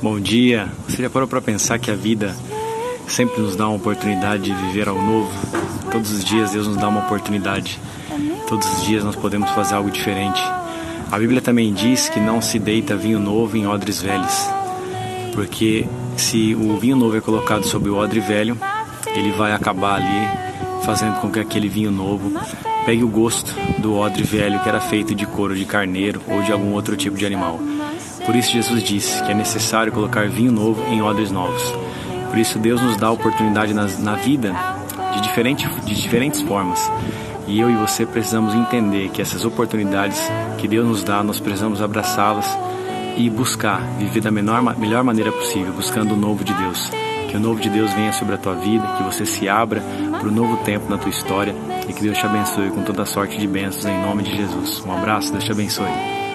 Bom dia. Você já parou para pensar que a vida sempre nos dá uma oportunidade de viver algo novo? Todos os dias Deus nos dá uma oportunidade. Todos os dias nós podemos fazer algo diferente. A Bíblia também diz que não se deita vinho novo em odres velhos, porque se o vinho novo é colocado sobre o odre velho, ele vai acabar ali fazendo com que aquele vinho novo pegue o gosto do odre velho que era feito de couro de carneiro ou de algum outro tipo de animal. Por isso Jesus disse que é necessário colocar vinho novo em odres novos. Por isso Deus nos dá a oportunidade na, na vida de, diferente, de diferentes formas. E eu e você precisamos entender que essas oportunidades que Deus nos dá, nós precisamos abraçá-las e buscar viver da menor, melhor maneira possível, buscando o novo de Deus. Que o novo de Deus venha sobre a tua vida, que você se abra para o novo tempo na tua história e que Deus te abençoe com toda sorte de bênçãos em nome de Jesus. Um abraço, Deus te abençoe.